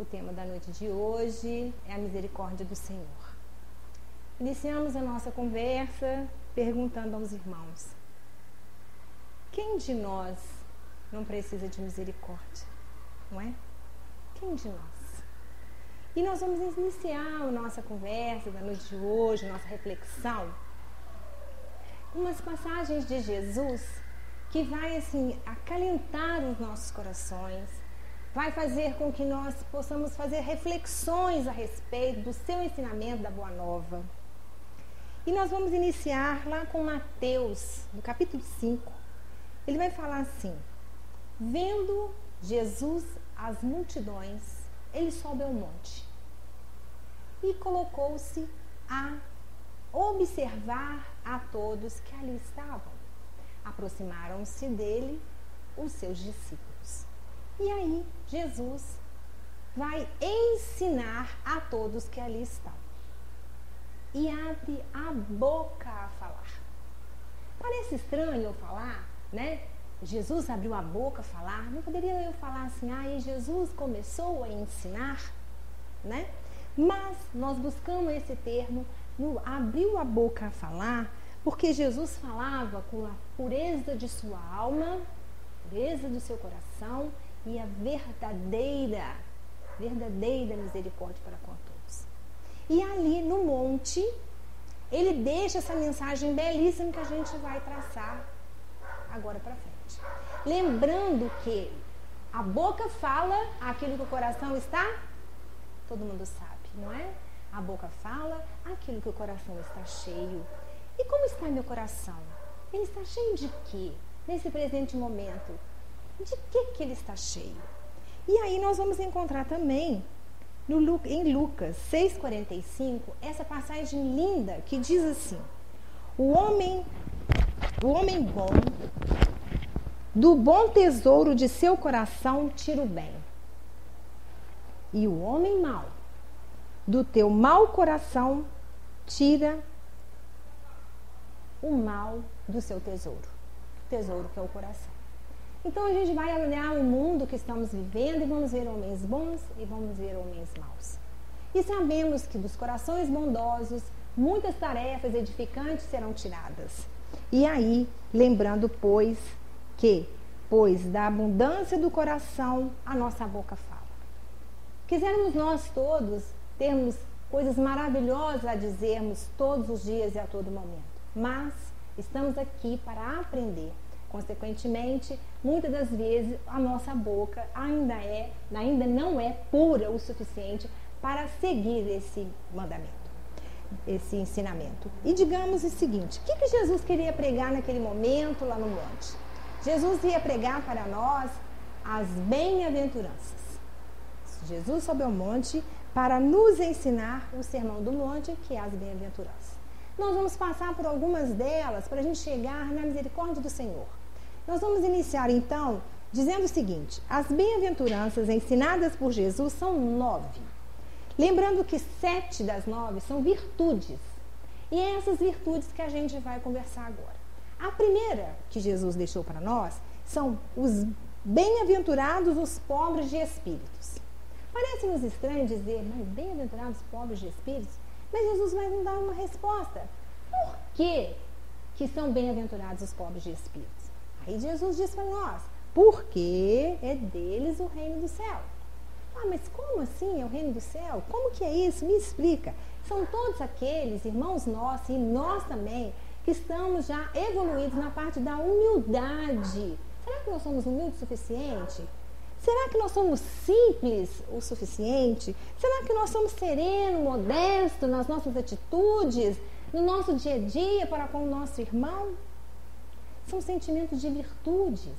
O tema da noite de hoje é a misericórdia do Senhor. Iniciamos a nossa conversa perguntando aos irmãos: quem de nós não precisa de misericórdia? Não é? Quem de nós? E nós vamos iniciar a nossa conversa da noite de hoje, nossa reflexão, com umas passagens de Jesus que vai assim acalentar os nossos corações, vai fazer com que nós possamos fazer reflexões a respeito do seu ensinamento da Boa Nova. E nós vamos iniciar lá com Mateus, no capítulo 5. Ele vai falar assim: Vendo Jesus as multidões, ele sobe ao monte e colocou-se a observar a todos que ali estavam. Aproximaram-se dele os seus discípulos. E aí, Jesus vai ensinar a todos que ali estão. E abre a boca a falar. Parece estranho eu falar, né? Jesus abriu a boca a falar. Não poderia eu falar assim, ah, Jesus começou a ensinar, né? Mas nós buscamos esse termo, no, abriu a boca a falar, porque Jesus falava com a pureza de sua alma, pureza do seu coração e a verdadeira, verdadeira misericórdia para com todos. E ali no monte, ele deixa essa mensagem belíssima que a gente vai traçar agora para frente. Lembrando que a boca fala aquilo que o coração está, todo mundo sabe, não é? A boca fala aquilo que o coração está cheio. E como está meu coração? Ele está cheio de quê? Nesse presente momento, de que, que ele está cheio? E aí nós vamos encontrar também no, em Lucas 6,45 essa passagem linda que diz assim: O homem, o homem bom, do bom tesouro de seu coração tira o bem. E o homem mau, do teu mau coração tira o mal do seu tesouro. Tesouro que é o coração. Então a gente vai olhar o mundo que estamos vivendo e vamos ver homens bons e vamos ver homens maus. E sabemos que dos corações bondosos muitas tarefas edificantes serão tiradas. E aí, lembrando, pois, que, pois da abundância do coração a nossa boca fala. Quisermos nós todos termos coisas maravilhosas a dizermos todos os dias e a todo momento, mas estamos aqui para aprender Consequentemente, muitas das vezes a nossa boca ainda é, ainda não é pura o suficiente para seguir esse mandamento, esse ensinamento. E digamos o seguinte: o que, que Jesus queria pregar naquele momento lá no monte? Jesus ia pregar para nós as bem-aventuranças. Jesus sobe ao monte para nos ensinar o sermão do monte, que é as bem-aventuranças. Nós vamos passar por algumas delas para a gente chegar na misericórdia do Senhor. Nós vamos iniciar então dizendo o seguinte: as bem-aventuranças ensinadas por Jesus são nove. Lembrando que sete das nove são virtudes. E é essas virtudes que a gente vai conversar agora. A primeira que Jesus deixou para nós são os bem-aventurados os pobres de espíritos. Parece-nos estranho dizer, mas bem-aventurados os pobres de espíritos? Mas Jesus vai nos dar uma resposta. Por que, que são bem-aventurados os pobres de espíritos? Aí Jesus diz para nós, porque é deles o reino do céu. Ah, mas como assim é o reino do céu? Como que é isso? Me explica. São todos aqueles irmãos nossos e nós também que estamos já evoluídos na parte da humildade. Será que nós somos humildes o suficiente? Será que nós somos simples o suficiente? Será que nós somos sereno, modesto nas nossas atitudes, no nosso dia a dia para com o nosso irmão? São sentimentos de virtudes.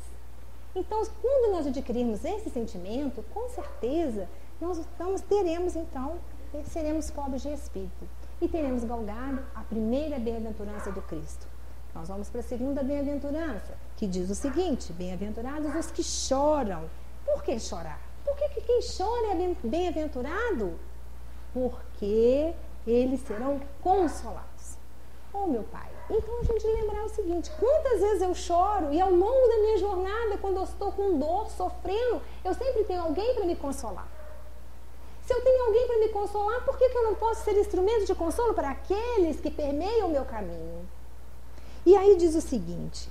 Então, quando nós adquirirmos esse sentimento, com certeza nós estamos, teremos então, seremos pobres de espírito e teremos galgado a primeira bem-aventurança do Cristo. Nós vamos para a segunda bem-aventurança, que diz o seguinte: bem-aventurados os que choram. Por que chorar? Por que, que quem chora é bem-aventurado? Porque eles serão consolados. Oh, meu Pai, então a gente lembrar o seguinte: quantas vezes eu choro e ao longo da minha jornada, quando eu estou com dor, sofrendo, eu sempre tenho alguém para me consolar. Se eu tenho alguém para me consolar, por que, que eu não posso ser instrumento de consolo para aqueles que permeiam o meu caminho? E aí diz o seguinte: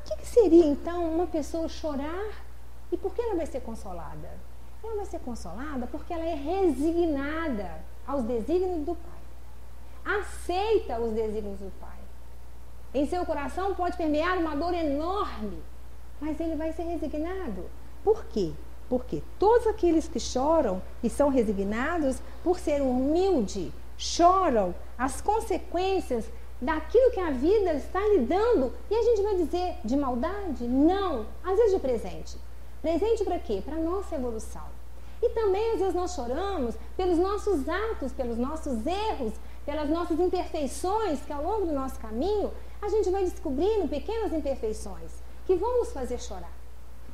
o que, que seria então uma pessoa chorar e por que ela vai ser consolada? Ela vai ser consolada porque ela é resignada aos desígnios do Pai. Aceita os desígnios do Pai. Em seu coração pode permear uma dor enorme, mas ele vai ser resignado. Por quê? Porque todos aqueles que choram e são resignados, por ser humilde, choram as consequências daquilo que a vida está lhe dando. E a gente vai dizer de maldade? Não. Às vezes de presente. Presente para quê? Para nossa evolução. E também às vezes nós choramos pelos nossos atos, pelos nossos erros, pelas nossas imperfeições, que ao longo do nosso caminho a gente vai descobrindo pequenas imperfeições que vão nos fazer chorar.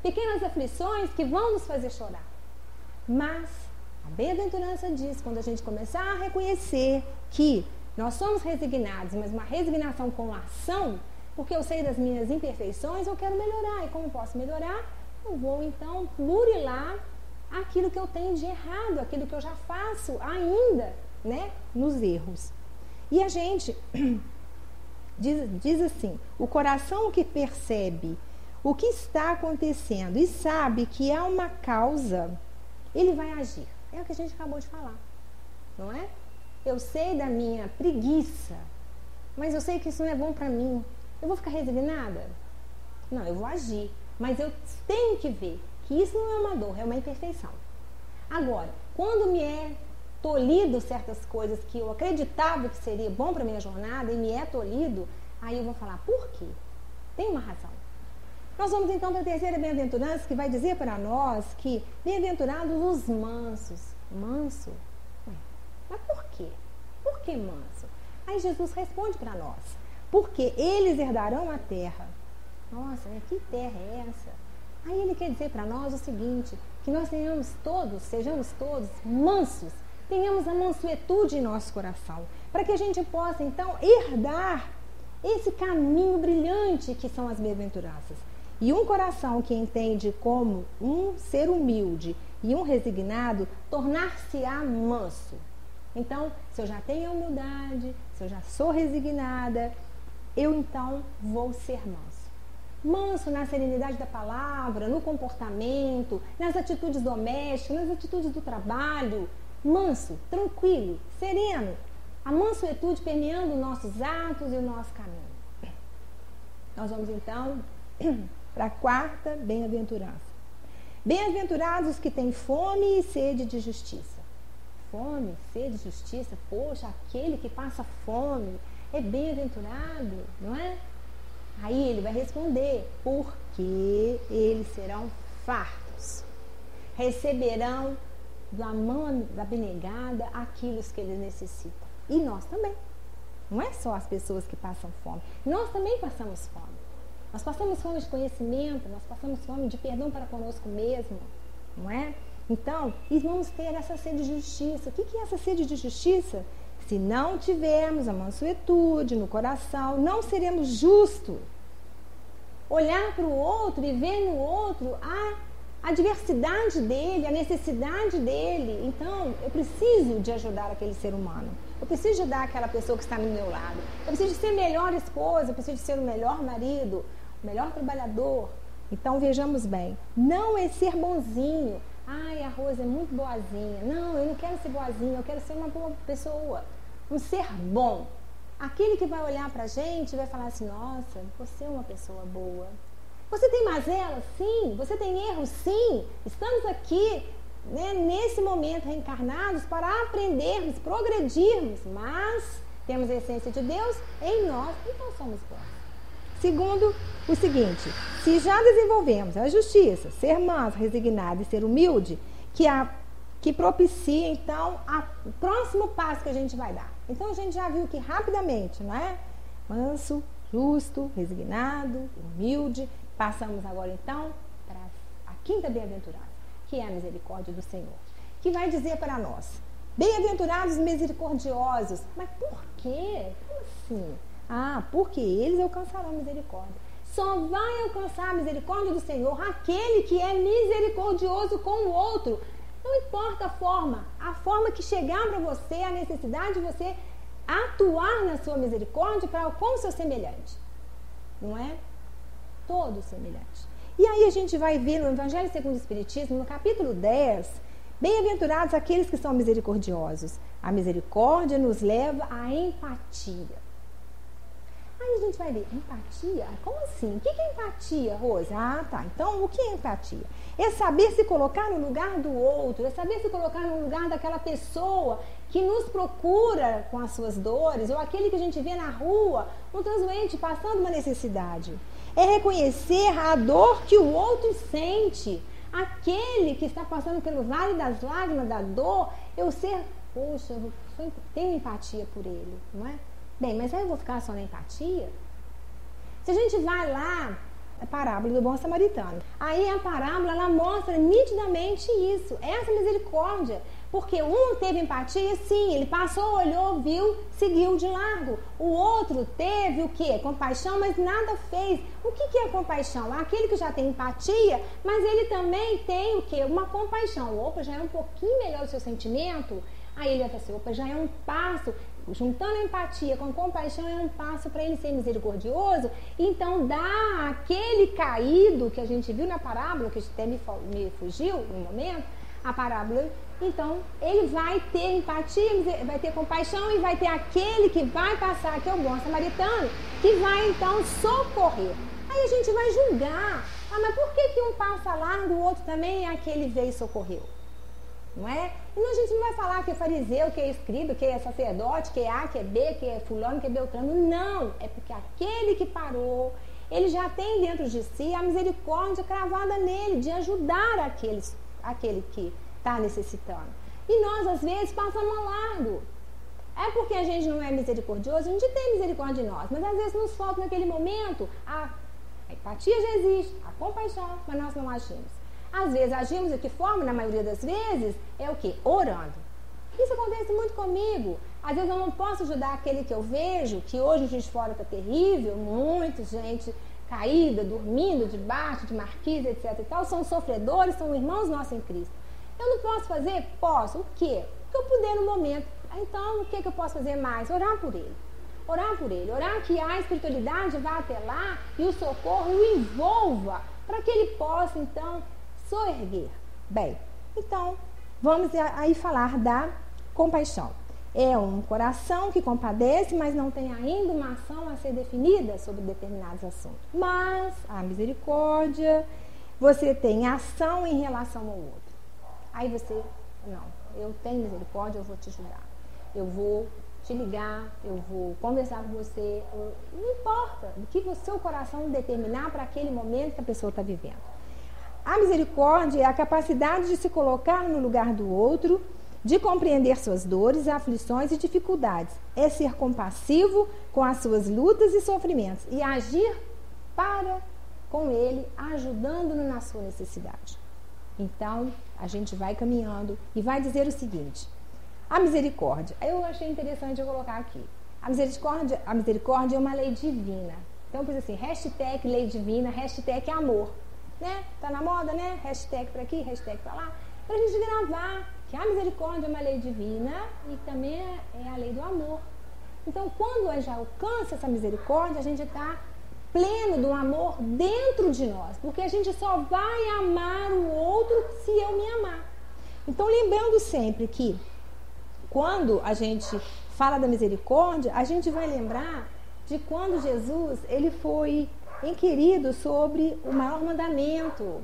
Pequenas aflições que vão nos fazer chorar. Mas a bem-aventurança diz, quando a gente começar a reconhecer que nós somos resignados, mas uma resignação com ação, porque eu sei das minhas imperfeições, eu quero melhorar. E como posso melhorar? Eu vou então plurilar aquilo que eu tenho de errado, aquilo que eu já faço ainda, né, nos erros. E a gente diz, diz assim: o coração que percebe o que está acontecendo e sabe que há uma causa, ele vai agir. É o que a gente acabou de falar, não é? Eu sei da minha preguiça, mas eu sei que isso não é bom para mim. Eu vou ficar resignada? Não, eu vou agir. Mas eu tenho que ver que isso não é uma dor, é uma imperfeição. Agora, quando me é tolhido certas coisas que eu acreditava que seria bom para minha jornada e me é tolhido, aí eu vou falar, por quê? Tem uma razão. Nós vamos então para a terceira bem-aventurança, que vai dizer para nós que bem-aventurados os mansos. Manso? Ué, mas por quê? Por que manso? Aí Jesus responde para nós: porque eles herdarão a terra. Nossa, né? que terra é essa? Aí ele quer dizer para nós o seguinte: que nós tenhamos todos, sejamos todos mansos, tenhamos a mansuetude em nosso coração, para que a gente possa então herdar esse caminho brilhante que são as bem-aventuranças. E um coração que entende como um ser humilde e um resignado tornar-se-á manso. Então, se eu já tenho humildade, se eu já sou resignada, eu então vou ser manso. Manso na serenidade da palavra, no comportamento, nas atitudes domésticas, nas atitudes do trabalho. Manso, tranquilo, sereno. A mansuetude permeando nossos atos e o nosso caminho. Nós vamos então para a quarta bem-aventurança. Bem-aventurados os que têm fome e sede de justiça. Fome, sede de justiça, poxa, aquele que passa fome é bem-aventurado, não é? Aí ele vai responder, porque eles serão fartos, receberão da mão da benegada aquilo que eles necessitam. E nós também. Não é só as pessoas que passam fome, nós também passamos fome. Nós passamos fome de conhecimento, nós passamos fome de perdão para conosco mesmo, não é? Então, e vamos ter essa sede de justiça. O que é essa sede de justiça? Se não tivermos a mansuetude no coração, não seremos justos. Olhar para o outro e ver no outro a, a diversidade dele, a necessidade dele. Então, eu preciso de ajudar aquele ser humano. Eu preciso ajudar aquela pessoa que está do meu lado. Eu preciso de ser melhor esposa, eu preciso de ser o melhor marido, melhor trabalhador. Então vejamos bem, não é ser bonzinho. Ai, a Rosa é muito boazinha. Não, eu não quero ser boazinha, eu quero ser uma boa pessoa. Um ser bom. Aquele que vai olhar pra gente vai falar assim: nossa, você é uma pessoa boa. Você tem mazela? Sim. Você tem erros? Sim. Estamos aqui né, nesse momento reencarnados para aprendermos, progredirmos, mas temos a essência de Deus em nós, então somos bons. Segundo, o seguinte: se já desenvolvemos a justiça, ser manso, resignado e ser humilde, que, a, que propicia então a, o próximo passo que a gente vai dar. Então a gente já viu que rapidamente, não é? Manso, justo, resignado, humilde. Passamos agora então para a quinta bem-aventurada, que é a misericórdia do Senhor, que vai dizer para nós: bem-aventurados misericordiosos. Mas por quê? Como assim? Ah, porque eles alcançarão misericórdia. Só vai alcançar a misericórdia do Senhor aquele que é misericordioso com o outro. Não importa a forma, a forma que chegar para você, a necessidade de você atuar na sua misericórdia para com o seu semelhante. Não é? Todo semelhante. E aí a gente vai ver no Evangelho segundo o Espiritismo, no capítulo 10, bem-aventurados aqueles que são misericordiosos. A misericórdia nos leva à empatia. Aí a gente vai ver, empatia? Como assim? O que é empatia, Rosa? Ah, tá. Então, o que é empatia? É saber se colocar no lugar do outro, é saber se colocar no lugar daquela pessoa que nos procura com as suas dores, ou aquele que a gente vê na rua, um transdoente passando uma necessidade. É reconhecer a dor que o outro sente. Aquele que está passando pelo vale das lágrimas da dor, eu ser, poxa, eu tenho empatia por ele, não é? Bem, mas aí eu vou ficar só na empatia? Se a gente vai lá, a parábola do bom samaritano, aí a parábola ela mostra nitidamente isso, essa misericórdia. Porque um teve empatia, sim, ele passou, olhou, viu, seguiu de largo. O outro teve o quê? Compaixão, mas nada fez. O que, que é compaixão? Aquele que já tem empatia, mas ele também tem o quê? Uma compaixão. Opa, já é um pouquinho melhor o seu sentimento. Aí ele vai assim, opa, já é um passo juntando a empatia com a compaixão é um passo para ele ser misericordioso. Então, dá aquele caído que a gente viu na parábola, que até me, me fugiu no momento, a parábola. Então, ele vai ter empatia, vai ter compaixão e vai ter aquele que vai passar, que é o bom samaritano, que vai então socorrer. Aí a gente vai julgar. Ah, mas por que, que um passa largo, o outro também e aquele veio e socorreu? não é? E a gente não vai falar que é fariseu, que é escriba, que é sacerdote, que é A, que é B, que é fulano, que é beltrano. Não, é porque aquele que parou, ele já tem dentro de si a misericórdia cravada nele, de ajudar aqueles, aquele que está necessitando. E nós, às vezes, passamos a largo. É porque a gente não é misericordioso, a gente tem misericórdia de nós, mas às vezes nos falta naquele momento a, a empatia já existe, a compaixão, mas nós não agimos. Às vezes agimos de que forma, na maioria das vezes, é o que? Orando. Isso acontece muito comigo. Às vezes eu não posso ajudar aquele que eu vejo, que hoje o de fora está terrível, muita gente caída, dormindo debaixo de marquise, etc e tal, são sofredores, são irmãos nossos em Cristo. Eu não posso fazer? Posso. O quê? O que eu puder no momento. Então, o que, que eu posso fazer mais? Orar por ele. Orar por ele. Orar que a espiritualidade vá até lá e o socorro o envolva para que ele possa, então, soerguer. Bem, então vamos aí falar da compaixão. É um coração que compadece, mas não tem ainda uma ação a ser definida sobre determinados assuntos. Mas a misericórdia, você tem ação em relação ao outro. Aí você, não, eu tenho misericórdia, eu vou te ajudar. Eu vou te ligar, eu vou conversar com você. não importa o que o seu coração determinar para aquele momento que a pessoa está vivendo. A misericórdia é a capacidade de se colocar no lugar do outro, de compreender suas dores, aflições e dificuldades. É ser compassivo com as suas lutas e sofrimentos e agir para com ele, ajudando-no na sua necessidade. Então, a gente vai caminhando e vai dizer o seguinte: a misericórdia. Eu achei interessante eu colocar aqui. A misericórdia, a misericórdia é uma lei divina. Então, por assim, hashtag lei divina, hashtag amor né? Tá na moda, né? Hashtag para aqui, hashtag para lá. Para a gente gravar que a misericórdia é uma lei divina e também é a lei do amor. Então, quando a gente alcança essa misericórdia, a gente está pleno do amor dentro de nós, porque a gente só vai amar o outro se eu me amar. Então, lembrando sempre que quando a gente fala da misericórdia, a gente vai lembrar de quando Jesus ele foi inquirido sobre o maior mandamento.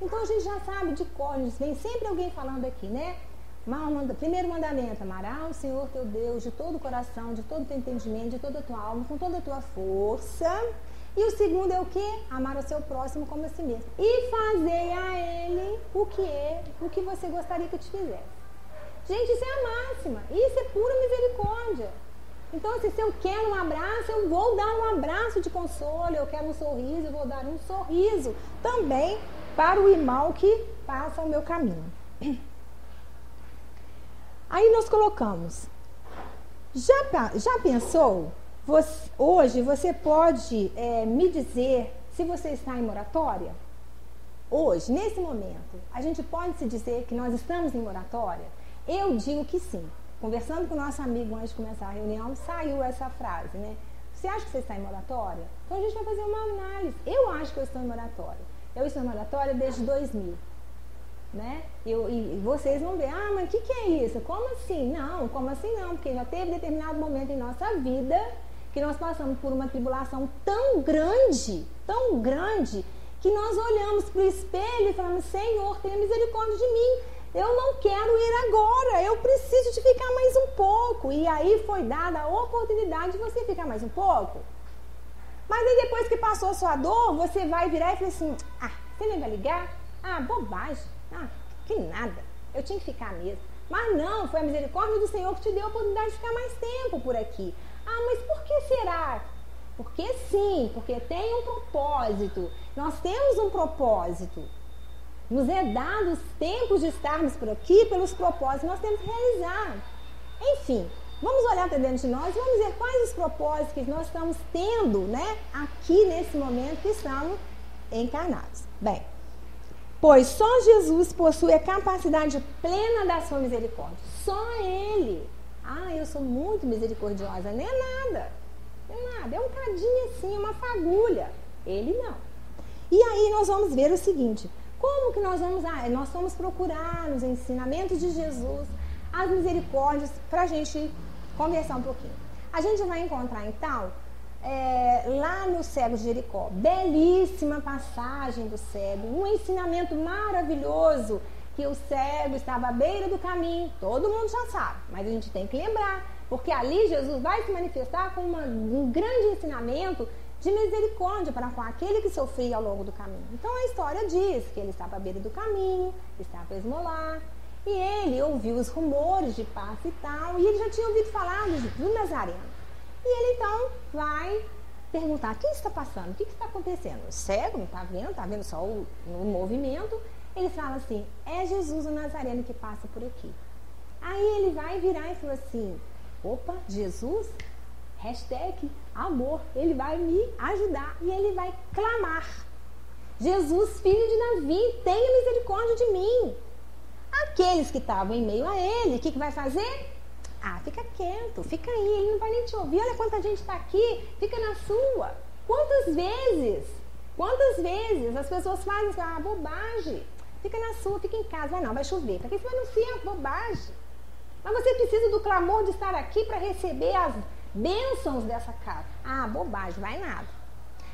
Então a gente já sabe de cor, vem sempre alguém falando aqui, né? Primeiro mandamento, amará o Senhor teu Deus de todo o coração, de todo o teu entendimento, de toda a tua alma, com toda a tua força. E o segundo é o que? Amar o seu próximo como a si mesmo. E fazer a ele o que é, o que você gostaria que te fizesse. Gente, isso é a máxima. Isso é pura misericórdia. Então, assim, se eu quero um abraço, eu vou dar um abraço de consolo, eu quero um sorriso, eu vou dar um sorriso também para o irmão que passa o meu caminho. Aí nós colocamos. Já, já pensou? Você, hoje você pode é, me dizer se você está em moratória? hoje, nesse momento, a gente pode se dizer que nós estamos em moratória? Eu digo que sim. Conversando com o nosso amigo antes de começar a reunião, saiu essa frase, né? Você acha que você está em moratória? Então a gente vai fazer uma análise. Eu acho que eu estou em moratória. Eu estou em moratória desde 2000. Né? Eu, e vocês vão ver, ah, mas o que, que é isso? Como assim? Não, como assim não? Porque já teve determinado momento em nossa vida que nós passamos por uma tribulação tão grande, tão grande, que nós olhamos para o espelho e falamos, Senhor, tenha misericórdia de mim. Eu não quero ir agora, eu preciso de ficar mais um pouco. E aí foi dada a oportunidade de você ficar mais um pouco. Mas aí depois que passou a sua dor, você vai virar e falar assim: ah, você nem vai ligar? Ah, bobagem. Ah, que nada. Eu tinha que ficar mesmo. Mas não, foi a misericórdia do Senhor que te deu a oportunidade de ficar mais tempo por aqui. Ah, mas por que será? Porque sim, porque tem um propósito. Nós temos um propósito. Nos é dado os tempos de estarmos por aqui pelos propósitos que nós temos que realizar. Enfim, vamos olhar para dentro de nós, vamos ver quais os propósitos que nós estamos tendo, né, aqui nesse momento que estamos encarnados. Bem, pois só Jesus possui a capacidade plena da sua misericórdia. Só Ele. Ah, eu sou muito misericordiosa. Nem é nada. Não é nada. É um cadinho assim, uma fagulha. Ele não. E aí nós vamos ver o seguinte: como que nós vamos? Ah, nós vamos procurar nos ensinamentos de Jesus as misericórdias para a gente conversar um pouquinho. A gente vai encontrar então é, lá no cego de Jericó, belíssima passagem do cego, um ensinamento maravilhoso que o cego estava à beira do caminho, todo mundo já sabe, mas a gente tem que lembrar, porque ali Jesus vai se manifestar com uma, um grande ensinamento de misericórdia para com aquele que sofria ao longo do caminho. Então a história diz que ele estava à beira do caminho, estava a esmolar, e ele ouviu os rumores de paz e tal, e ele já tinha ouvido falar do Nazareno. E ele então vai perguntar: o que está passando? O que está acontecendo? O cego não está vendo, está vendo só o, o movimento. Ele fala assim: é Jesus o Nazareno que passa por aqui. Aí ele vai virar e fala assim: opa, Jesus? Hashtag amor. Ele vai me ajudar e ele vai clamar. Jesus, filho de Davi, tenha misericórdia de mim. Aqueles que estavam em meio a ele, o que, que vai fazer? Ah, fica quieto, fica aí, ele não vai nem te ouvir. Olha quanta gente está aqui, fica na sua. Quantas vezes, quantas vezes as pessoas fazem isso? Ah, bobagem. Fica na sua, fica em casa. Ah, não, vai chover. Para que você vai anunciar bobagem? Mas você precisa do clamor de estar aqui para receber as bênçãos dessa casa. Ah, bobagem, vai nada.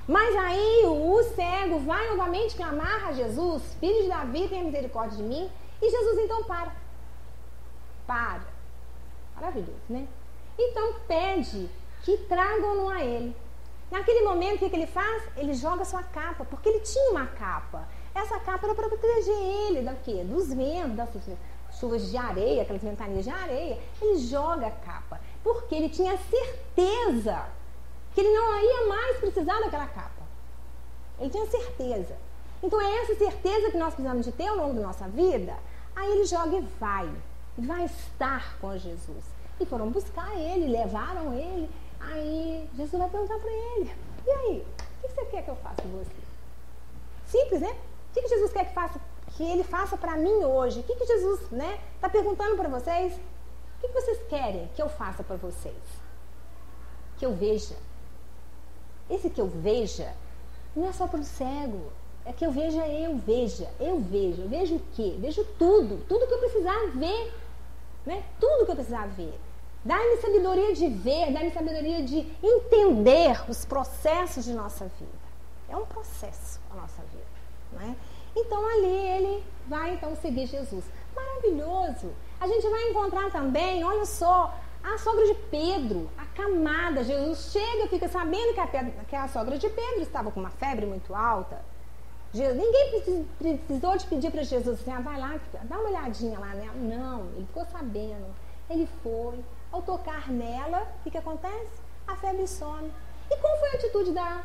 Mas aí o cego vai novamente clamar a Jesus, filho de Davi, tenha misericórdia de mim. E Jesus então para. Para. Maravilhoso, né? Então pede que tragam-no a ele. Naquele momento, o que ele faz? Ele joga sua capa, porque ele tinha uma capa. Essa capa era para proteger ele da quê? Dos ventos, das chuvas de areia, aquelas ventanias de areia. Ele joga a capa porque ele tinha certeza que ele não ia mais precisar daquela capa. Ele tinha certeza. Então é essa certeza que nós precisamos de ter ao longo da nossa vida. Aí ele joga e vai. Vai estar com Jesus. E foram buscar ele, levaram ele. Aí Jesus vai perguntar para ele: E aí, o que você quer que eu faça com você? Simples, né? O que Jesus quer que, faça, que ele faça para mim hoje? O que Jesus está né, tá perguntando para vocês? O que vocês querem que eu faça para vocês? Que eu veja. Esse que eu veja não é só para o cego. É que eu veja, eu veja, eu vejo. Eu vejo o quê? Vejo tudo. Tudo que eu precisar ver. Né? Tudo que eu precisar ver. Dá-me sabedoria de ver, dá-me sabedoria de entender os processos de nossa vida. É um processo a nossa vida. Né? Então ali ele vai então seguir Jesus. Maravilhoso! A gente vai encontrar também, olha só, a sogra de Pedro, a camada. Jesus chega fica sabendo que a, que a sogra de Pedro estava com uma febre muito alta. Jesus, ninguém precisou de pedir para Jesus assim, ah, vai lá, dá uma olhadinha lá nela. Não, ele ficou sabendo. Ele foi. Ao tocar nela, o que, que acontece? A febre some. E qual foi a atitude da,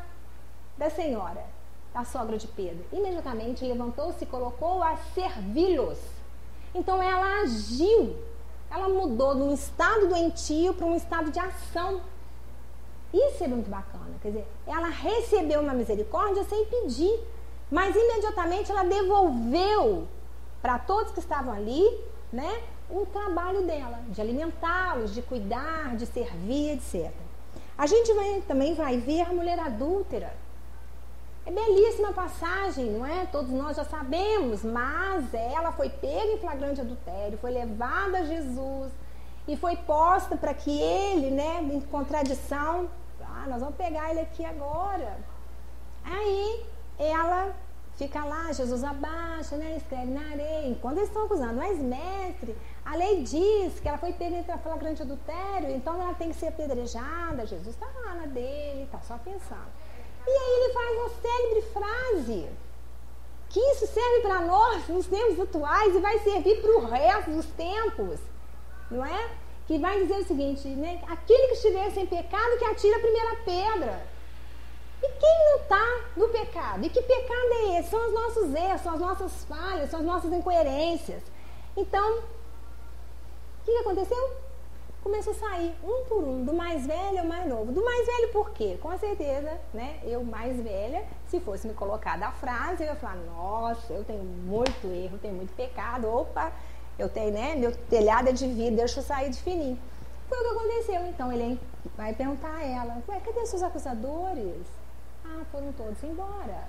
da senhora, da sogra de Pedro? Imediatamente levantou-se e colocou a servi-los então ela agiu, ela mudou de um estado doentio para um estado de ação. Isso é muito bacana, quer dizer, ela recebeu uma misericórdia sem pedir. Mas imediatamente ela devolveu para todos que estavam ali, né, o trabalho dela, de alimentá-los, de cuidar, de servir, etc. A gente vai, também vai ver a mulher adúltera. É belíssima passagem, não é? Todos nós já sabemos, mas ela foi pega em flagrante adultério, foi levada a Jesus e foi posta para que ele, né, em contradição, ah, nós vamos pegar ele aqui agora. Aí ela fica lá, Jesus abaixa, né, escreve na areia. Enquanto eles estão acusando, mas mestre, a lei diz que ela foi pega em flagrante adultério, então ela tem que ser apedrejada. Jesus está lá na dele, está só pensando. E aí ele faz uma célebre frase, que isso serve para nós nos tempos atuais e vai servir para o resto dos tempos, não é? Que vai dizer o seguinte, né? Aquele que estiver sem pecado, que atira a primeira pedra. E quem não está no pecado? E que pecado é esse? São os nossos erros, são as nossas falhas, são as nossas incoerências. Então, que, que aconteceu? Começou a sair um por um, do mais velho ao mais novo. Do mais velho por quê? Com certeza, né? Eu mais velha, se fosse me colocar da frase, eu ia falar, nossa, eu tenho muito erro, tenho muito pecado, opa, eu tenho, né? Meu telhado é de vida, deixa eu sair de fininho. Foi o que aconteceu. Então ele vai perguntar a ela, ué, cadê seus acusadores? Ah, foram todos embora.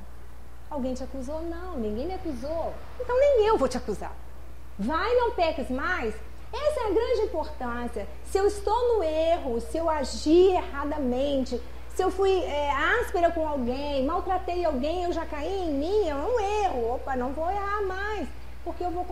Alguém te acusou? Não, ninguém me acusou. Então nem eu vou te acusar. Vai, não peques mais, essa é a grande importância. Se eu estou no erro, se eu agir erradamente, se eu fui é, áspera com alguém, maltratei alguém, eu já caí em mim, é um erro. Opa, não vou errar mais, porque eu vou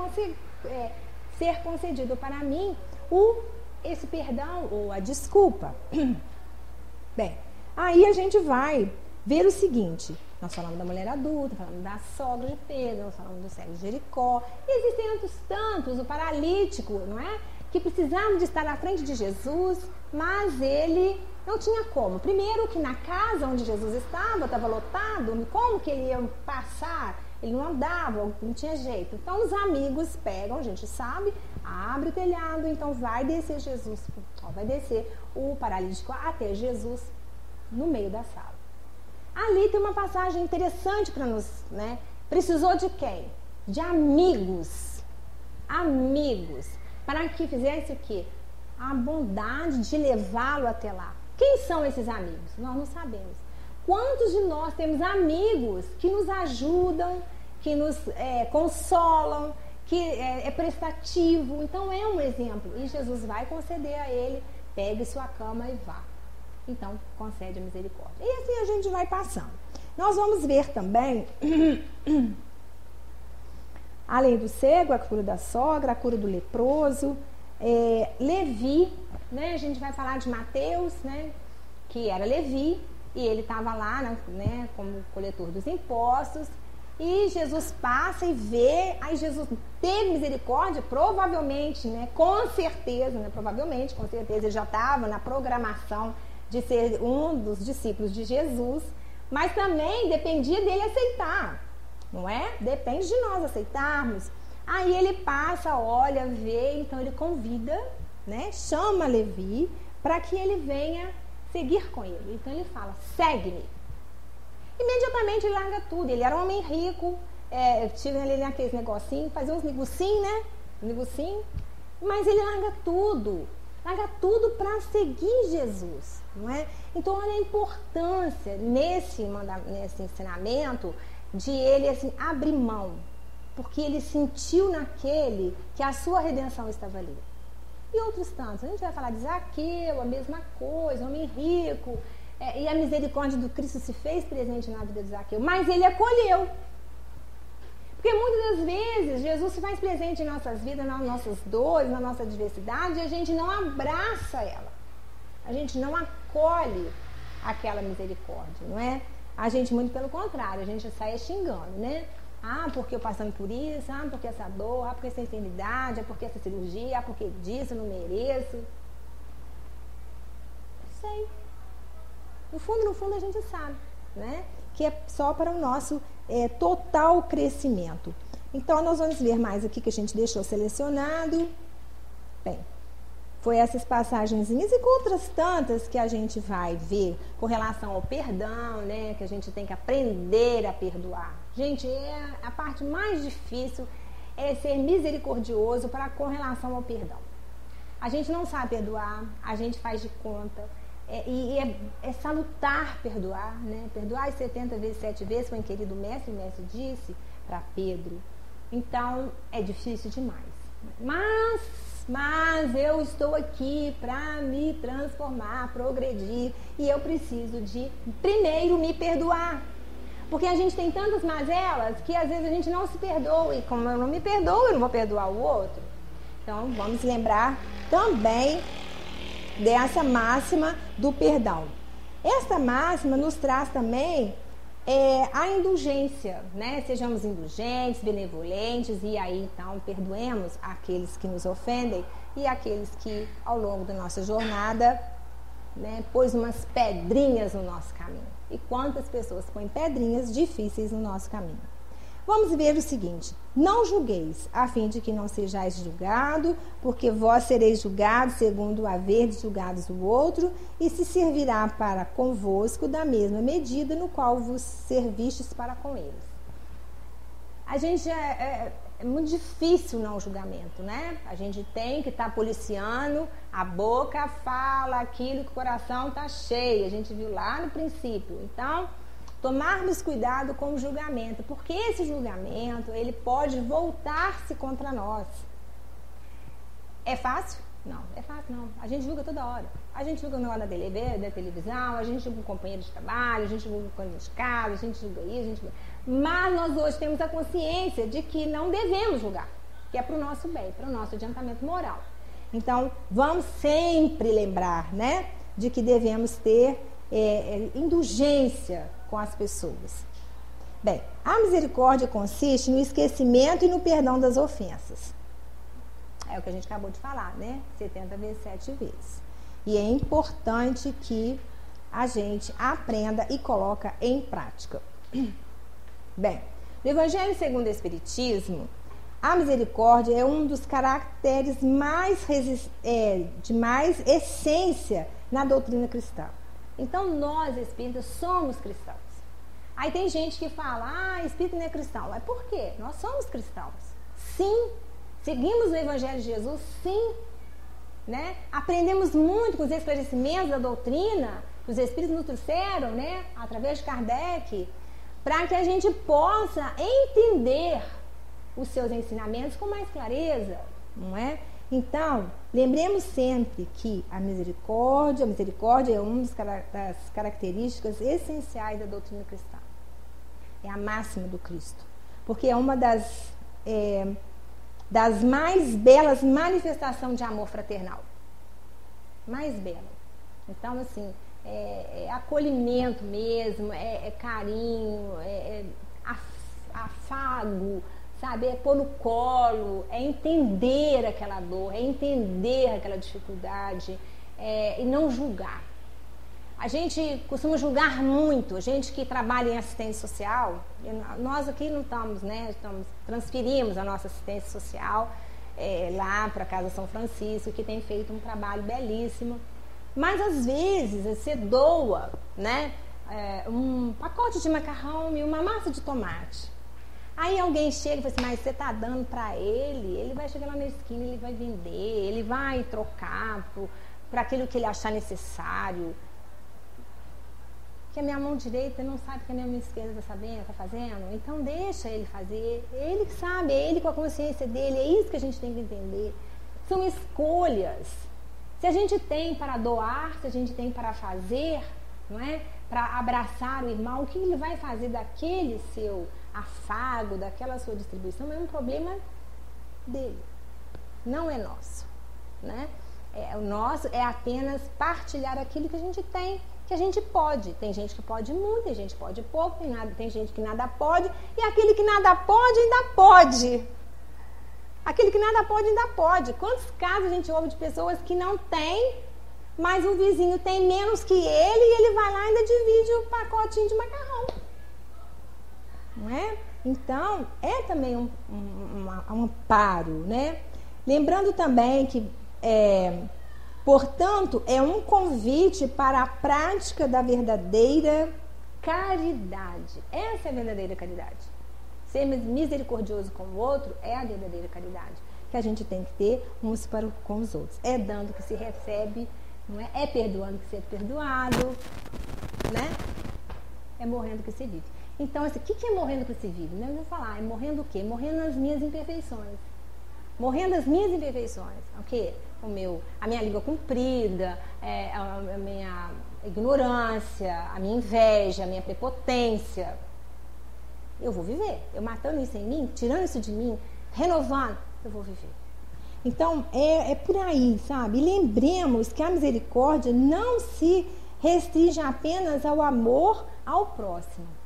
é, ser concedido para mim o, esse perdão ou a desculpa. Bem, aí a gente vai ver o seguinte: nós falamos da mulher adulta, falamos da sogra de Pedro, nós falamos do cego de Jericó. E existem outros tantos, o paralítico, não é? Que precisava de estar na frente de Jesus, mas ele não tinha como. Primeiro que na casa onde Jesus estava, estava lotado, como que ele ia passar? Ele não andava, não tinha jeito. Então os amigos pegam, a gente sabe, abre o telhado, então vai descer Jesus, ó, vai descer o paralítico até Jesus no meio da sala. Ali tem uma passagem interessante para nos, né? Precisou de quem? De amigos. Amigos. Para que fizesse o quê? A bondade de levá-lo até lá. Quem são esses amigos? Nós não sabemos. Quantos de nós temos amigos que nos ajudam, que nos é, consolam, que é, é, prestativo? Então é um exemplo. E Jesus vai conceder a ele: pegue sua cama e vá então concede a misericórdia. E assim a gente vai passando. Nós vamos ver também, além do cego, a cura da sogra, a cura do leproso, é, Levi, né? A gente vai falar de Mateus, né? Que era Levi, e ele estava lá, né, como coletor dos impostos. E Jesus passa e vê, aí Jesus teve misericórdia, provavelmente, né, com certeza, né, provavelmente, com certeza ele já estava na programação de ser um dos discípulos de Jesus, mas também dependia dele aceitar, não é? Depende de nós aceitarmos. Aí ele passa, olha, vê, então ele convida, né? Chama Levi para que ele venha seguir com ele. Então ele fala: segue-me. Imediatamente ele larga tudo. Ele era um homem rico, é, tinha ali naqueles negocinhos, fazia uns negocinhos, né? Negocinho. Mas ele larga tudo. Larga tudo para seguir Jesus não é? Então, olha a importância nesse, nesse ensinamento de ele assim, abrir mão, porque ele sentiu naquele que a sua redenção estava ali. E outros tantos, a gente vai falar de Zaqueu, a mesma coisa, homem rico, é, e a misericórdia do Cristo se fez presente na vida de Zaqueu, mas ele acolheu. Porque muitas das vezes Jesus se faz presente em nossas vidas, nas nossas dores, na nossa diversidade, e a gente não abraça ela. A gente não acolhe aquela misericórdia, não é? A gente, muito pelo contrário, a gente sai xingando, né? Ah, porque eu passando por isso, ah, porque essa dor, ah, porque essa enfermidade, ah, porque essa cirurgia, ah, porque disso, eu não mereço. Sei. No fundo, no fundo, a gente sabe, né? Que é só para o nosso é, total crescimento. Então, nós vamos ver mais aqui que a gente deixou selecionado. Bem, foi essas passagenzinhas e outras tantas que a gente vai ver com relação ao perdão, né? Que a gente tem que aprender a perdoar. Gente, é a parte mais difícil é ser misericordioso para com relação ao perdão. A gente não sabe perdoar, a gente faz de conta. É, e é, é, salutar perdoar, né? Perdoar 70 vezes, 7 vezes, o querido mestre, mestre disse para Pedro. Então, é difícil demais. Mas, mas eu estou aqui para me transformar, progredir, e eu preciso de primeiro me perdoar. Porque a gente tem tantas mazelas que às vezes a gente não se perdoa. E como eu não me perdoo, eu não vou perdoar o outro. Então, vamos lembrar também dessa máxima do perdão. Esta máxima nos traz também é, a indulgência, né? Sejamos indulgentes, benevolentes e aí então perdoemos aqueles que nos ofendem e aqueles que ao longo da nossa jornada, né, pôs umas pedrinhas no nosso caminho. E quantas pessoas põem pedrinhas difíceis no nosso caminho? Vamos ver o seguinte: não julgueis, a fim de que não sejais julgado, porque vós sereis julgados segundo o haver de julgados o outro, e se servirá para convosco da mesma medida no qual vos servistes para com eles. A gente é, é, é muito difícil não julgamento, né? A gente tem que estar tá policiando, a boca fala aquilo que o coração está cheio. A gente viu lá no princípio. Então, tomarmos cuidado com o julgamento, porque esse julgamento ele pode voltar-se contra nós. É fácil? Não, é fácil não. A gente julga toda hora. A gente julga no da TV, da televisão, a gente julga o companheiro de trabalho, a gente julga o companheiro de casa, a gente julga isso, a gente julga... Mas nós hoje temos a consciência de que não devemos julgar, que é para o nosso bem, para o nosso adiantamento moral. Então, vamos sempre lembrar, né, de que devemos ter é, indulgência com as pessoas. Bem, a misericórdia consiste no esquecimento e no perdão das ofensas. É o que a gente acabou de falar, né? 70 vezes 7 vezes. E é importante que a gente aprenda e coloca em prática. Bem, no Evangelho segundo o Espiritismo, a misericórdia é um dos caracteres mais é, de mais essência na doutrina cristã. Então, nós espíritas somos cristãos. Aí tem gente que fala, ah, espírito não é cristão. É por quê? Nós somos cristãos. Sim. Seguimos o Evangelho de Jesus? Sim. Né? Aprendemos muito com os esclarecimentos da doutrina que os espíritos nos trouxeram, né? Através de Kardec, para que a gente possa entender os seus ensinamentos com mais clareza, não é? Então, lembremos sempre que a misericórdia, a misericórdia é uma das características essenciais da doutrina cristã. É a máxima do Cristo. Porque é uma das, é, das mais belas manifestações de amor fraternal. Mais bela. Então, assim, é, é acolhimento mesmo, é, é carinho, é, é afago, sabe? É pôr no colo, é entender aquela dor, é entender aquela dificuldade é, e não julgar. A gente costuma julgar muito, a gente que trabalha em assistência social, nós aqui não estamos, né? Estamos, transferimos a nossa assistência social é, lá para a Casa São Francisco, que tem feito um trabalho belíssimo. Mas às vezes você doa, né? É, um pacote de macarrão e uma massa de tomate. Aí alguém chega e fala assim, mas você está dando para ele, ele vai chegar lá na esquina, ele vai vender, ele vai trocar por, aquilo que ele achar necessário. Que a minha mão direita não sabe que a minha mão esquerda está sabendo, está fazendo. Então deixa ele fazer. Ele que sabe, é ele com a consciência dele, é isso que a gente tem que entender. São escolhas. Se a gente tem para doar, se a gente tem para fazer, não é? Para abraçar o irmão, o que ele vai fazer daquele seu afago, daquela sua distribuição, é um problema dele. Não é nosso. Né? É, o nosso é apenas partilhar aquilo que a gente tem, que a gente pode. Tem gente que pode muito, tem gente que pode pouco, tem, nada, tem gente que nada pode, e aquele que nada pode ainda pode. Aquele que nada pode ainda pode. Quantos casos a gente ouve de pessoas que não têm, mas o vizinho tem menos que ele e ele vai lá e ainda divide o pacotinho de macarrão não é? Então, é também um, um, um amparo, né? Lembrando também que é, Portanto, é um convite para a prática da verdadeira caridade. Essa é a verdadeira caridade. Ser misericordioso com o outro é a verdadeira caridade que a gente tem que ter uns para com os outros. É dando que se recebe, não é? É perdoando que se é perdoado, né? É morrendo que se vive. Então, assim, o que é morrendo que se vive? Não vou falar, é morrendo o quê? Morrendo as minhas imperfeições. Morrendo as minhas imperfeições. O quê? O meu, a minha língua comprida, é, a, a minha ignorância, a minha inveja, a minha prepotência. Eu vou viver. Eu matando isso em mim, tirando isso de mim, renovando, eu vou viver. Então, é, é por aí, sabe? E lembremos que a misericórdia não se restringe apenas ao amor ao próximo.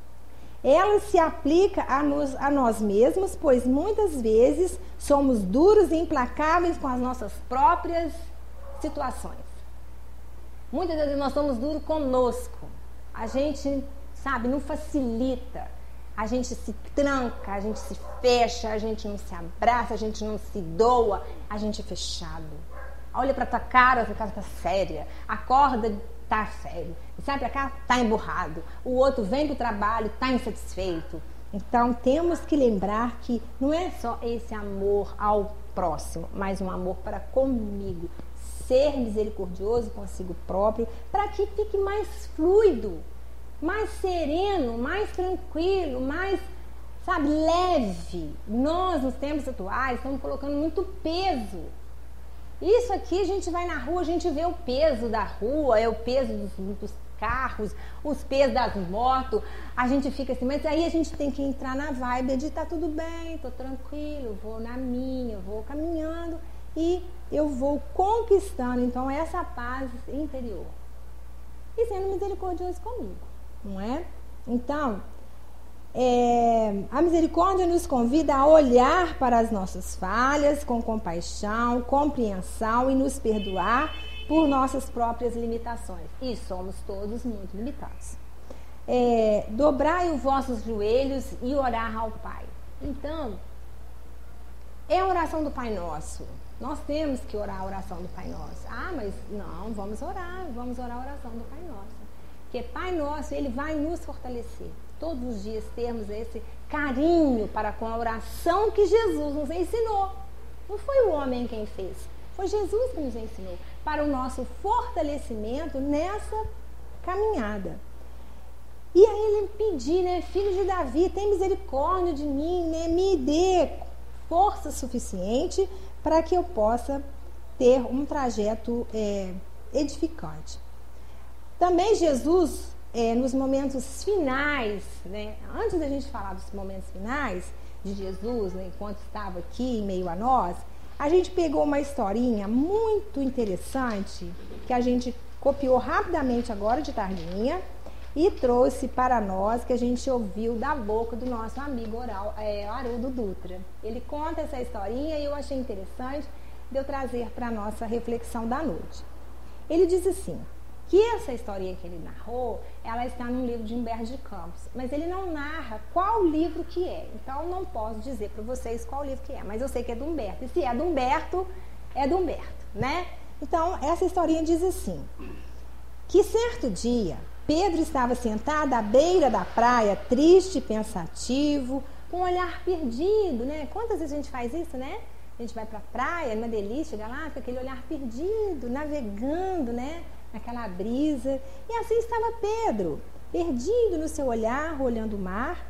Ela se aplica a, a nós mesmos, pois muitas vezes somos duros e implacáveis com as nossas próprias situações. Muitas vezes nós somos duros conosco. A gente, sabe, não facilita. A gente se tranca, a gente se fecha, a gente não se abraça, a gente não se doa, a gente é fechado. Olha pra tua cara, tua cara tá séria. Acorda, tá sério. Sai pra cá, tá emburrado. O outro vem pro trabalho, tá insatisfeito. Então temos que lembrar que não é só esse amor ao próximo, mas um amor para comigo. Ser misericordioso consigo próprio, para que fique mais fluido, mais sereno, mais tranquilo, mais, sabe, leve. Nós, nos tempos atuais, estamos colocando muito peso. Isso aqui a gente vai na rua, a gente vê o peso da rua, é o peso dos, dos carros, os pesos das motos, a gente fica assim, mas aí a gente tem que entrar na vibe de tá tudo bem, tô tranquilo, vou na minha, vou caminhando e eu vou conquistando então essa paz interior. E sendo misericordioso comigo, não é? Então, é, a misericórdia nos convida a olhar para as nossas falhas com compaixão, compreensão e nos perdoar por nossas próprias limitações. E somos todos muito limitados. É, dobrai os vossos joelhos e orar ao Pai. Então, é a oração do Pai Nosso. Nós temos que orar a oração do Pai Nosso. Ah, mas não, vamos orar, vamos orar a oração do Pai Nosso. Porque Pai Nosso, Ele vai nos fortalecer. Todos os dias termos esse carinho para com a oração que Jesus nos ensinou. Não foi o homem quem fez, foi Jesus que nos ensinou para o nosso fortalecimento nessa caminhada. E aí ele pedir, né, filho de Davi, tem misericórdia de mim, né, me dê força suficiente para que eu possa ter um trajeto é, edificante. Também Jesus, é, nos momentos finais, né, antes da gente falar dos momentos finais de Jesus, né, enquanto estava aqui em meio a nós, a gente pegou uma historinha muito interessante que a gente copiou rapidamente agora de tardinha e trouxe para nós que a gente ouviu da boca do nosso amigo oral, é, Haroldo Dutra. Ele conta essa historinha e eu achei interessante de eu trazer para a nossa reflexão da noite. Ele diz assim: que essa historinha que ele narrou, ela está no livro de Humberto de Campos, mas ele não narra qual livro que é. Então não posso dizer para vocês qual livro que é, mas eu sei que é do Humberto. E se é do Humberto, é do Humberto, né? Então essa historinha diz assim: que certo dia Pedro estava sentado à beira da praia, triste, pensativo, com um olhar perdido, né? Quantas vezes a gente faz isso, né? A gente vai para a praia, é uma delícia, chega lá, com aquele olhar perdido, navegando, né? Naquela brisa. E assim estava Pedro, perdido no seu olhar, olhando o mar.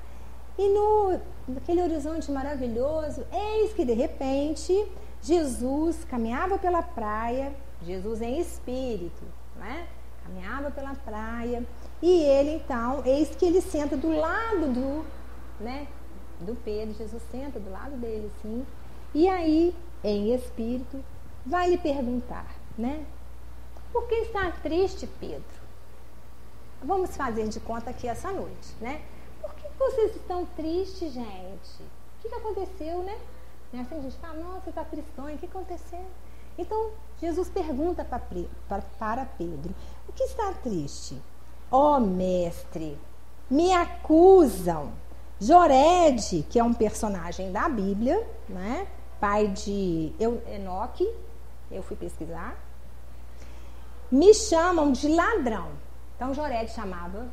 E no, naquele horizonte maravilhoso, eis que de repente Jesus caminhava pela praia, Jesus em espírito, né? caminhava pela praia, e ele então, eis que ele senta do lado do, né, do Pedro, Jesus senta do lado dele, assim, e aí, em espírito, vai lhe perguntar, né? Por que está triste, Pedro? Vamos fazer de conta aqui essa noite, né? Por que vocês estão tristes, gente? O que, aconteceu, né? E assim a gente fala, nossa, está tristonho, o que aconteceu? Então, Jesus pergunta para Pedro, o que está triste? Ó oh, mestre, me acusam. Jored, que é um personagem da Bíblia, né? pai de Enoque, eu fui pesquisar, me chamam de ladrão. Então Jorede chamava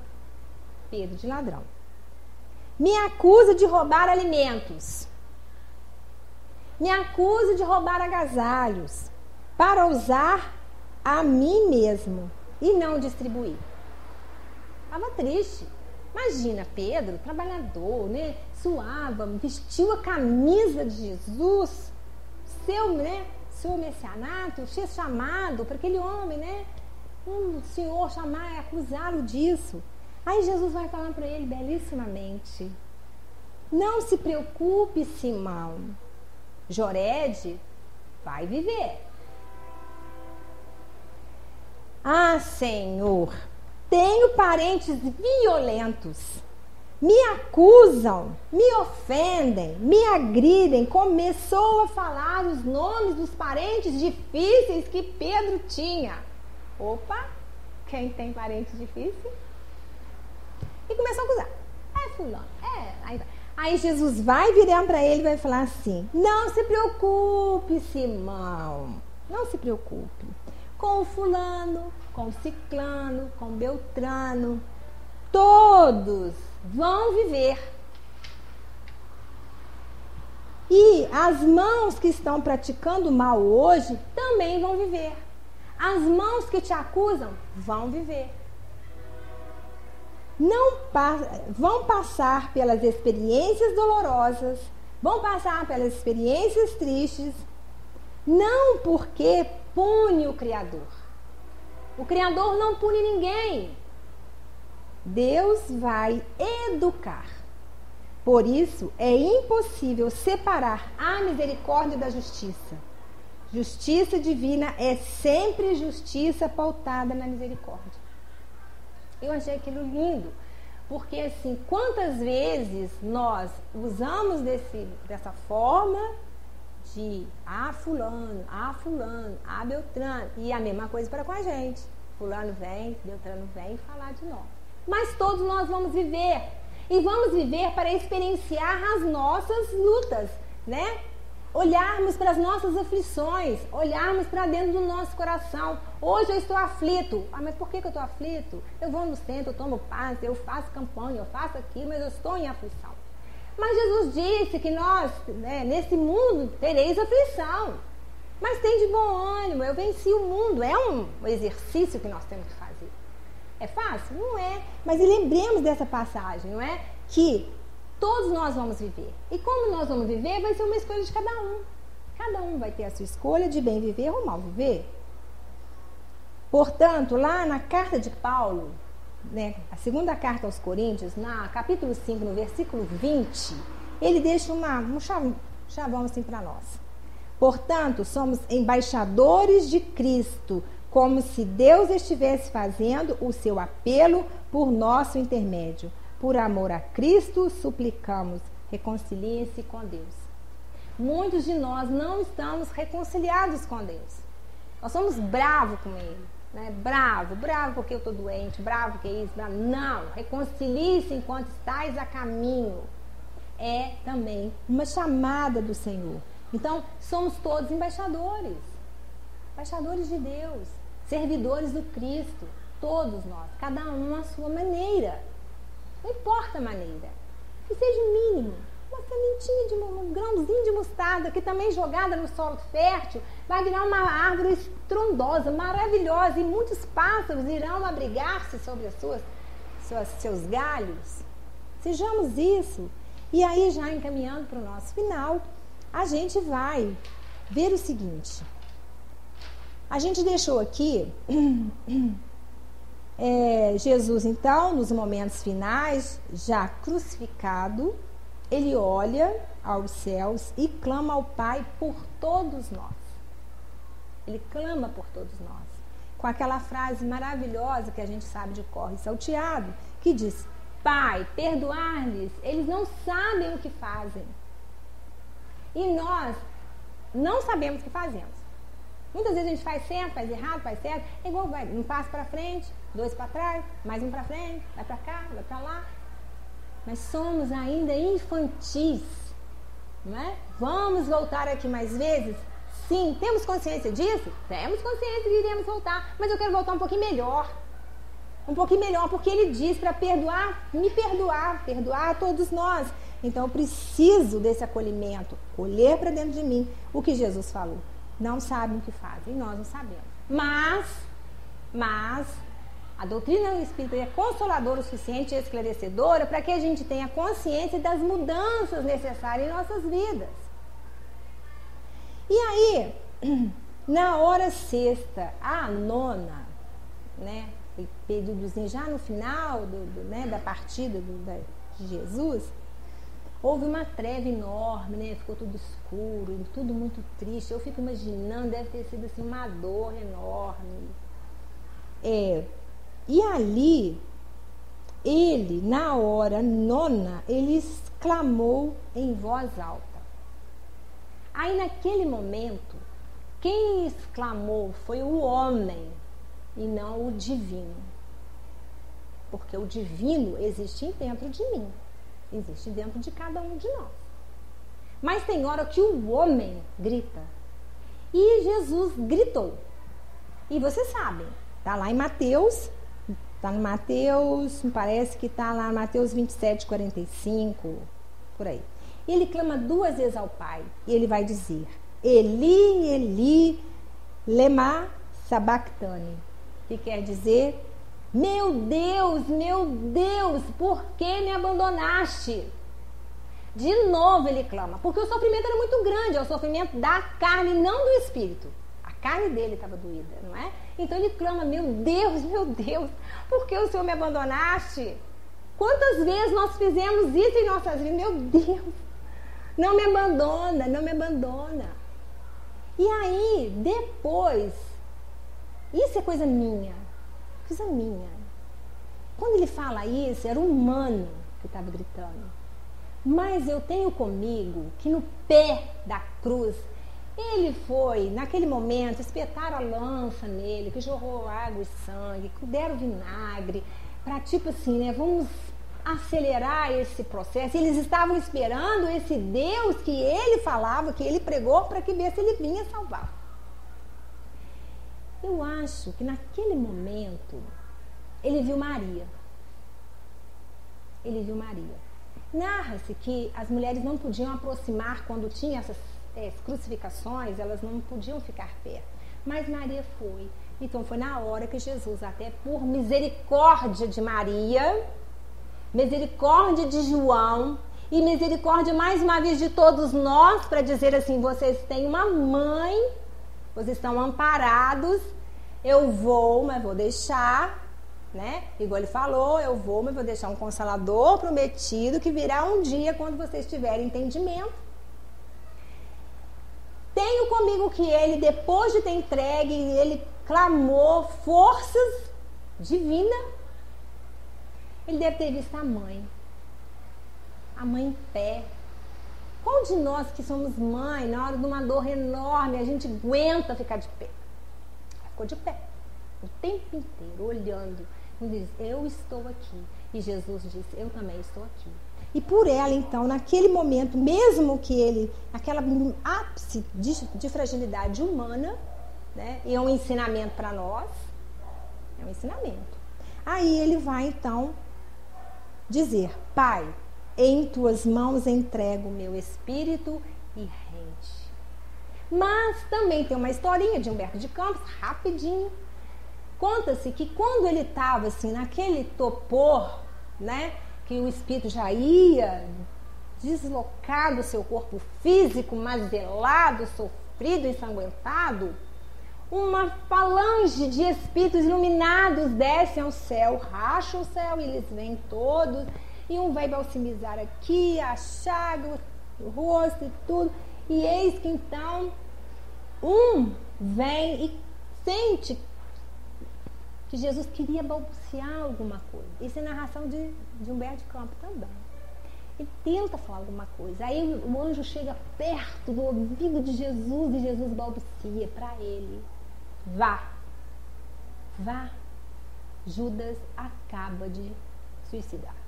Pedro de ladrão. Me acusa de roubar alimentos. Me acusa de roubar agasalhos para usar a mim mesmo e não distribuir. Estava triste. Imagina, Pedro, trabalhador, né? Suava, vestiu a camisa de Jesus, seu, né? Seu messianato, seu chamado para aquele homem, né? Um senhor chamar acusá-lo disso. Aí Jesus vai falar para ele belíssimamente: Não se preocupe, Simão. Jorede vai viver. Ah, Senhor, tenho parentes violentos. Me acusam, me ofendem, me agridem. Começou a falar os nomes dos parentes difíceis que Pedro tinha. Opa, quem tem parente difícil? E começou a acusar. É fulano, é. Aí, aí Jesus vai virar para ele e vai falar assim: Não se preocupe, Simão. Não se preocupe com o fulano, com o ciclano, com o beltrano. Todos vão viver. E as mãos que estão praticando mal hoje também vão viver. As mãos que te acusam vão viver. Não vão passar pelas experiências dolorosas, vão passar pelas experiências tristes, não porque pune o Criador. O Criador não pune ninguém. Deus vai educar. Por isso, é impossível separar a misericórdia da justiça. Justiça divina é sempre justiça pautada na misericórdia. Eu achei aquilo lindo, porque assim, quantas vezes nós usamos desse, dessa forma de ah, fulano, ah, fulano, ah, Beltrano. E a mesma coisa para com a gente. Fulano vem, Beltrano vem falar de nós. Mas todos nós vamos viver. E vamos viver para experienciar as nossas lutas, né? Olharmos para as nossas aflições, olharmos para dentro do nosso coração. Hoje eu estou aflito. Ah, mas por que, que eu estou aflito? Eu vou no centro, eu tomo paz, eu faço campanha, eu faço aquilo, mas eu estou em aflição. Mas Jesus disse que nós, né, nesse mundo, tereis aflição. Mas tem de bom ânimo, eu venci o mundo. É um exercício que nós temos que fazer. É fácil? Não é. Mas lembremos dessa passagem, não é? Que todos nós vamos viver. E como nós vamos viver, vai ser uma escolha de cada um. Cada um vai ter a sua escolha de bem viver ou mal viver. Portanto, lá na carta de Paulo, né, a segunda carta aos Coríntios, na capítulo 5, no versículo 20, ele deixa uma, um chavão, chavão assim para nós. Portanto, somos embaixadores de Cristo, como se Deus estivesse fazendo o seu apelo por nosso intermédio. Por amor a Cristo, suplicamos, reconciliem-se com Deus. Muitos de nós não estamos reconciliados com Deus. Nós somos bravos com Ele. Né? Bravo, bravo porque eu estou doente, bravo porque isso, bravo. Não, reconcilie-se enquanto estáis a caminho. É também uma chamada do Senhor. Então, somos todos embaixadores. Embaixadores de Deus, servidores do Cristo, todos nós, cada um à sua maneira. Não importa a maneira, que seja o mínimo uma sementinha de um grãozinho de mostarda que também jogada no solo fértil vai virar uma árvore estrondosa, maravilhosa e muitos pássaros irão abrigar-se sobre as suas, suas, seus galhos. Sejamos isso. E aí já encaminhando para o nosso final, a gente vai ver o seguinte. A gente deixou aqui é, Jesus, então, nos momentos finais, já crucificado, ele olha aos céus e clama ao Pai por todos nós. Ele clama por todos nós. Com aquela frase maravilhosa que a gente sabe de corre salteado, que diz: Pai, perdoar-lhes, eles não sabem o que fazem. E nós não sabemos o que fazemos. Muitas vezes a gente faz certo, faz errado, faz certo. É igual vai, um passo para frente, dois para trás, mais um para frente, vai para cá, vai para lá mas somos ainda infantis. Não é? Vamos voltar aqui mais vezes? Sim, temos consciência disso? Temos consciência que iremos voltar, mas eu quero voltar um pouquinho melhor. Um pouquinho melhor, porque ele diz para perdoar, me perdoar, perdoar a todos nós. Então eu preciso desse acolhimento, olhar para dentro de mim o que Jesus falou. Não sabem o que fazem, nós não sabemos. Mas, mas, a doutrina do Espírito é consoladora o suficiente e esclarecedora para que a gente tenha consciência das mudanças necessárias em nossas vidas. E aí, na hora sexta, a nona, né, períodozinho já no final do, do né, da partida do, da, de Jesus, houve uma treva enorme, né? Ficou tudo escuro, tudo muito triste. Eu fico imaginando, deve ter sido assim, uma dor enorme. É, e ali, ele, na hora nona, ele exclamou em voz alta. Aí naquele momento, quem exclamou foi o homem e não o divino. Porque o divino existe dentro de mim, existe dentro de cada um de nós. Mas tem hora que o homem grita. E Jesus gritou. E vocês sabem, tá lá em Mateus, tá no Mateus, me parece que tá lá Mateus 27, 45, por aí. Ele clama duas vezes ao Pai e ele vai dizer: Eli, Eli, lema sabachthani que quer dizer: Meu Deus, meu Deus, por que me abandonaste? De novo ele clama, porque o sofrimento era muito grande, é o sofrimento da carne, não do espírito. A carne dele estava doída, não é? Então ele clama: Meu Deus, meu Deus, por que o Senhor me abandonaste? Quantas vezes nós fizemos isso em nossas vidas? Meu Deus, não me abandona, não me abandona. E aí, depois isso é coisa minha. Coisa minha. Quando ele fala isso, era um humano que estava gritando. Mas eu tenho comigo que no pé da cruz, ele foi, naquele momento, espetaram a lança nele, que jorrou água e sangue, que deram vinagre, para tipo assim, né, vamos acelerar esse processo. Eles estavam esperando esse Deus que ele falava, que ele pregou, para que ver se ele vinha salvar. Eu acho que naquele momento ele viu Maria. Ele viu Maria. Narra-se que as mulheres não podiam aproximar quando tinha essas é, crucificações, elas não podiam ficar perto. Mas Maria foi. Então foi na hora que Jesus, até por misericórdia de Maria, misericórdia de João e misericórdia mais uma vez de todos nós, para dizer assim: vocês têm uma mãe vocês estão amparados. Eu vou, mas vou deixar, né? Igual ele falou, eu vou, mas vou deixar um consolador prometido que virá um dia quando vocês tiverem entendimento. Tenho comigo que ele, depois de ter entregue, ele clamou forças divinas. Ele deve ter visto a mãe. A mãe em pé, qual de nós que somos mãe, na hora de uma dor enorme, a gente aguenta ficar de pé? Ficou de pé, o tempo inteiro, olhando. E diz: Eu estou aqui. E Jesus disse: Eu também estou aqui. E por ela, então, naquele momento, mesmo que ele, aquela ápice de, de fragilidade humana, né, e é um ensinamento para nós, é um ensinamento. Aí ele vai, então, dizer: Pai, em tuas mãos entrego o meu espírito e rende. Mas também tem uma historinha de Humberto de Campos, rapidinho. Conta-se que quando ele estava assim naquele topor, né, que o espírito já ia deslocar do seu corpo físico, mazelado, sofrido, ensanguentado, uma falange de espíritos iluminados descem ao céu, racham o céu e eles vêm todos e um vai balsamizar aqui, a chaga, o rosto e tudo. E eis que então um vem e sente que Jesus queria balbuciar alguma coisa. Isso é narração de, de Humberto de Campo também. Ele tenta falar alguma coisa. Aí o anjo chega perto do ouvido de Jesus e Jesus balbucia para ele: Vá, vá. Judas acaba de suicidar.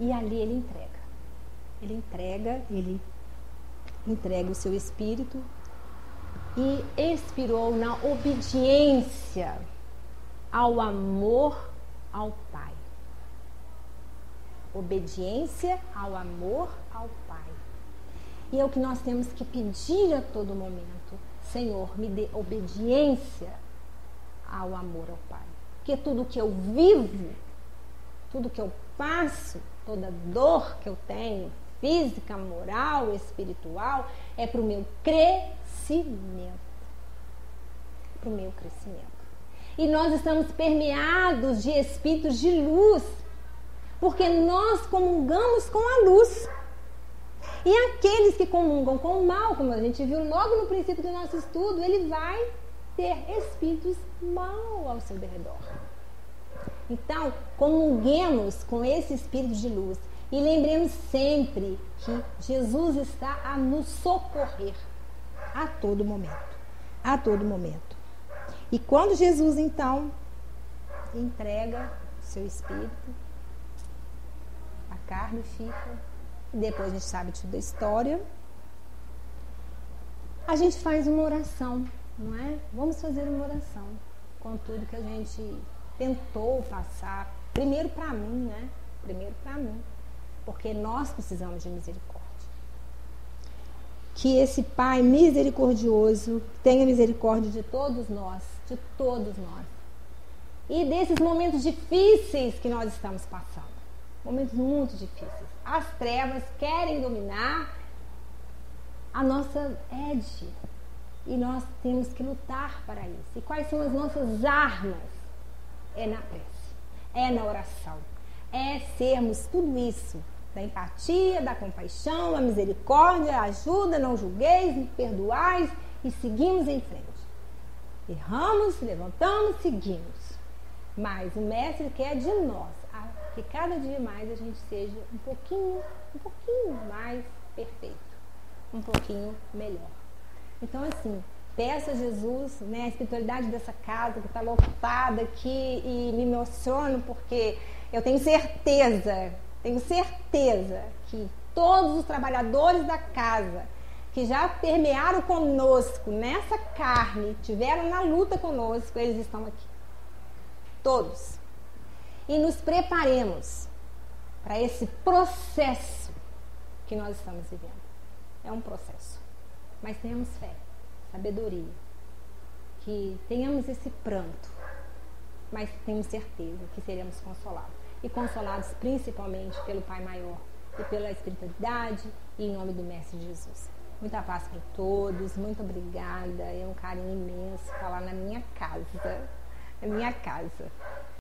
E ali ele entrega. Ele entrega, ele entregue o seu espírito e expirou na obediência ao amor ao Pai. Obediência ao amor ao Pai. E é o que nós temos que pedir a todo momento. Senhor, me dê obediência ao amor ao Pai. Porque tudo que eu vivo, tudo que eu passo, toda dor que eu tenho, física, moral, espiritual, é para o meu crescimento. Para o meu crescimento. E nós estamos permeados de espíritos de luz, porque nós comungamos com a luz. E aqueles que comungam com o mal, como a gente viu logo no princípio do nosso estudo, ele vai ter espíritos mal ao seu derredor. Então, comunguemos com esse espírito de luz e lembremos sempre que Jesus está a nos socorrer a todo momento. A todo momento. E quando Jesus então entrega seu espírito, a carne fica, e depois a gente sabe tudo a história, a gente faz uma oração, não é? Vamos fazer uma oração com tudo que a gente tentou passar, primeiro para mim, né? Primeiro para mim, porque nós precisamos de misericórdia. Que esse Pai misericordioso tenha misericórdia de todos nós, de todos nós. E desses momentos difíceis que nós estamos passando. Momentos muito difíceis. As trevas querem dominar a nossa edge. E nós temos que lutar para isso. E quais são as nossas armas? É na prece, é na oração, é sermos tudo isso da empatia, da compaixão, da misericórdia, ajuda, não julgueis, perdoais e seguimos em frente. Erramos, levantamos, seguimos. Mas o mestre quer de nós que cada dia mais a gente seja um pouquinho, um pouquinho mais perfeito, um pouquinho melhor. Então assim, peço a Jesus, né, a espiritualidade dessa casa que está lotada aqui e me emociono porque eu tenho certeza, tenho certeza que todos os trabalhadores da casa que já permearam conosco nessa carne, tiveram na luta conosco, eles estão aqui. Todos. E nos preparemos para esse processo que nós estamos vivendo. É um processo. Mas tenhamos fé sabedoria. Que tenhamos esse pranto, mas temos certeza que seremos consolados. E consolados principalmente pelo Pai Maior e pela espiritualidade e em nome do Mestre Jesus. Muita paz para todos, muito obrigada. É um carinho imenso falar na minha casa. Na minha casa.